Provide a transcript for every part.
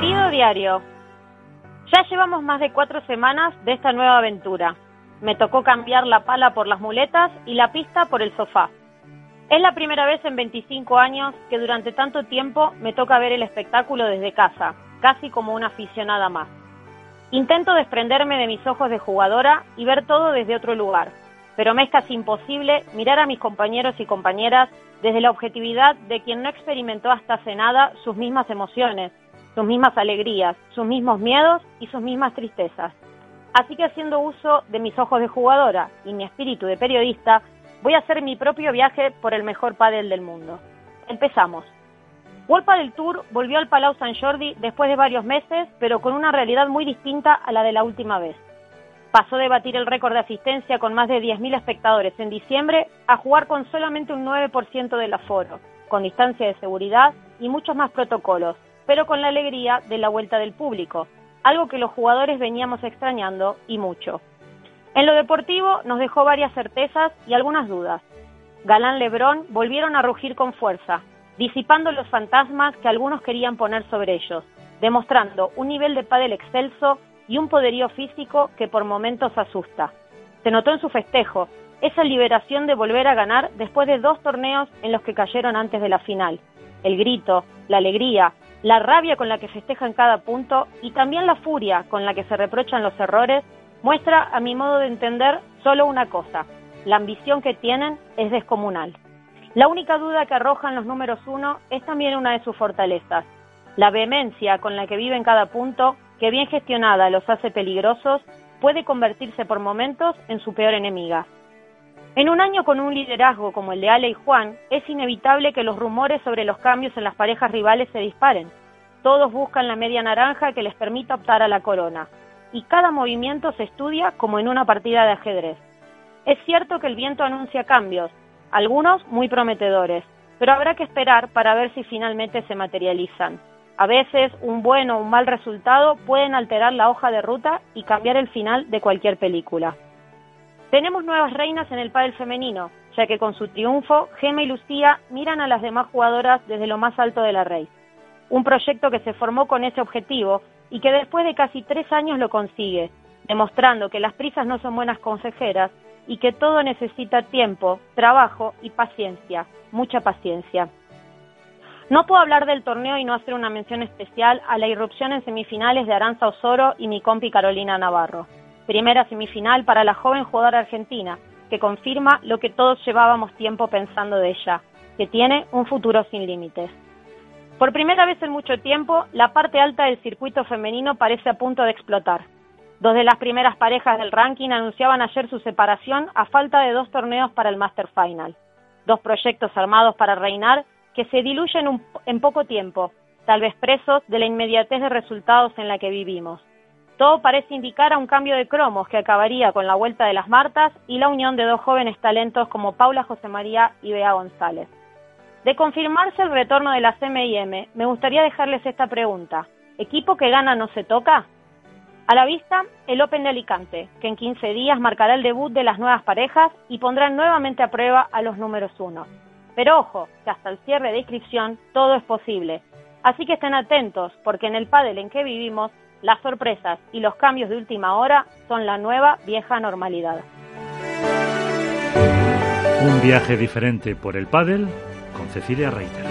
diario. Ya llevamos más de cuatro semanas de esta nueva aventura. Me tocó cambiar la pala por las muletas y la pista por el sofá. Es la primera vez en 25 años que durante tanto tiempo me toca ver el espectáculo desde casa, casi como una aficionada más. Intento desprenderme de mis ojos de jugadora y ver todo desde otro lugar, pero me es casi imposible mirar a mis compañeros y compañeras desde la objetividad de quien no experimentó hasta hace nada sus mismas emociones, sus mismas alegrías, sus mismos miedos y sus mismas tristezas. Así que haciendo uso de mis ojos de jugadora y mi espíritu de periodista, voy a hacer mi propio viaje por el mejor pádel del mundo. Empezamos. World del Tour volvió al Palau San Jordi después de varios meses, pero con una realidad muy distinta a la de la última vez. Pasó de batir el récord de asistencia con más de 10.000 espectadores en diciembre a jugar con solamente un 9% del aforo, con distancia de seguridad y muchos más protocolos, pero con la alegría de la vuelta del público, algo que los jugadores veníamos extrañando y mucho. En lo deportivo nos dejó varias certezas y algunas dudas. Galán Lebrón volvieron a rugir con fuerza, disipando los fantasmas que algunos querían poner sobre ellos, demostrando un nivel de pádel excelso y un poderío físico que por momentos asusta. Se notó en su festejo, esa liberación de volver a ganar después de dos torneos en los que cayeron antes de la final. El grito, la alegría, la rabia con la que festejan cada punto y también la furia con la que se reprochan los errores muestra, a mi modo de entender, solo una cosa. La ambición que tienen es descomunal. La única duda que arrojan los números uno es también una de sus fortalezas. La vehemencia con la que viven cada punto, que bien gestionada los hace peligrosos, puede convertirse por momentos en su peor enemiga. En un año con un liderazgo como el de Ale y Juan, es inevitable que los rumores sobre los cambios en las parejas rivales se disparen. Todos buscan la media naranja que les permita optar a la corona, y cada movimiento se estudia como en una partida de ajedrez. Es cierto que el viento anuncia cambios, algunos muy prometedores, pero habrá que esperar para ver si finalmente se materializan. A veces un buen o un mal resultado pueden alterar la hoja de ruta y cambiar el final de cualquier película. Tenemos nuevas reinas en el pádel femenino, ya que con su triunfo, Gema y Lucía miran a las demás jugadoras desde lo más alto de la raíz. Un proyecto que se formó con ese objetivo y que después de casi tres años lo consigue, demostrando que las prisas no son buenas consejeras y que todo necesita tiempo, trabajo y paciencia, mucha paciencia. No puedo hablar del torneo y no hacer una mención especial a la irrupción en semifinales de Aranza Osoro y mi compi Carolina Navarro primera semifinal para la joven jugadora argentina, que confirma lo que todos llevábamos tiempo pensando de ella, que tiene un futuro sin límites. Por primera vez en mucho tiempo, la parte alta del circuito femenino parece a punto de explotar. Dos de las primeras parejas del ranking anunciaban ayer su separación a falta de dos torneos para el Master Final. Dos proyectos armados para reinar que se diluyen en poco tiempo, tal vez presos de la inmediatez de resultados en la que vivimos. Todo parece indicar a un cambio de cromos que acabaría con la vuelta de las Martas y la unión de dos jóvenes talentos como Paula José María y Bea González. De confirmarse el retorno de la CMIM, me gustaría dejarles esta pregunta. ¿Equipo que gana no se toca? A la vista, el Open de Alicante, que en 15 días marcará el debut de las nuevas parejas y pondrá nuevamente a prueba a los números uno. Pero ojo, que hasta el cierre de inscripción todo es posible. Así que estén atentos, porque en el pádel en que vivimos las sorpresas y los cambios de última hora son la nueva vieja normalidad. Un viaje diferente por el pádel con Cecilia Reiter.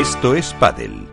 Esto es Padel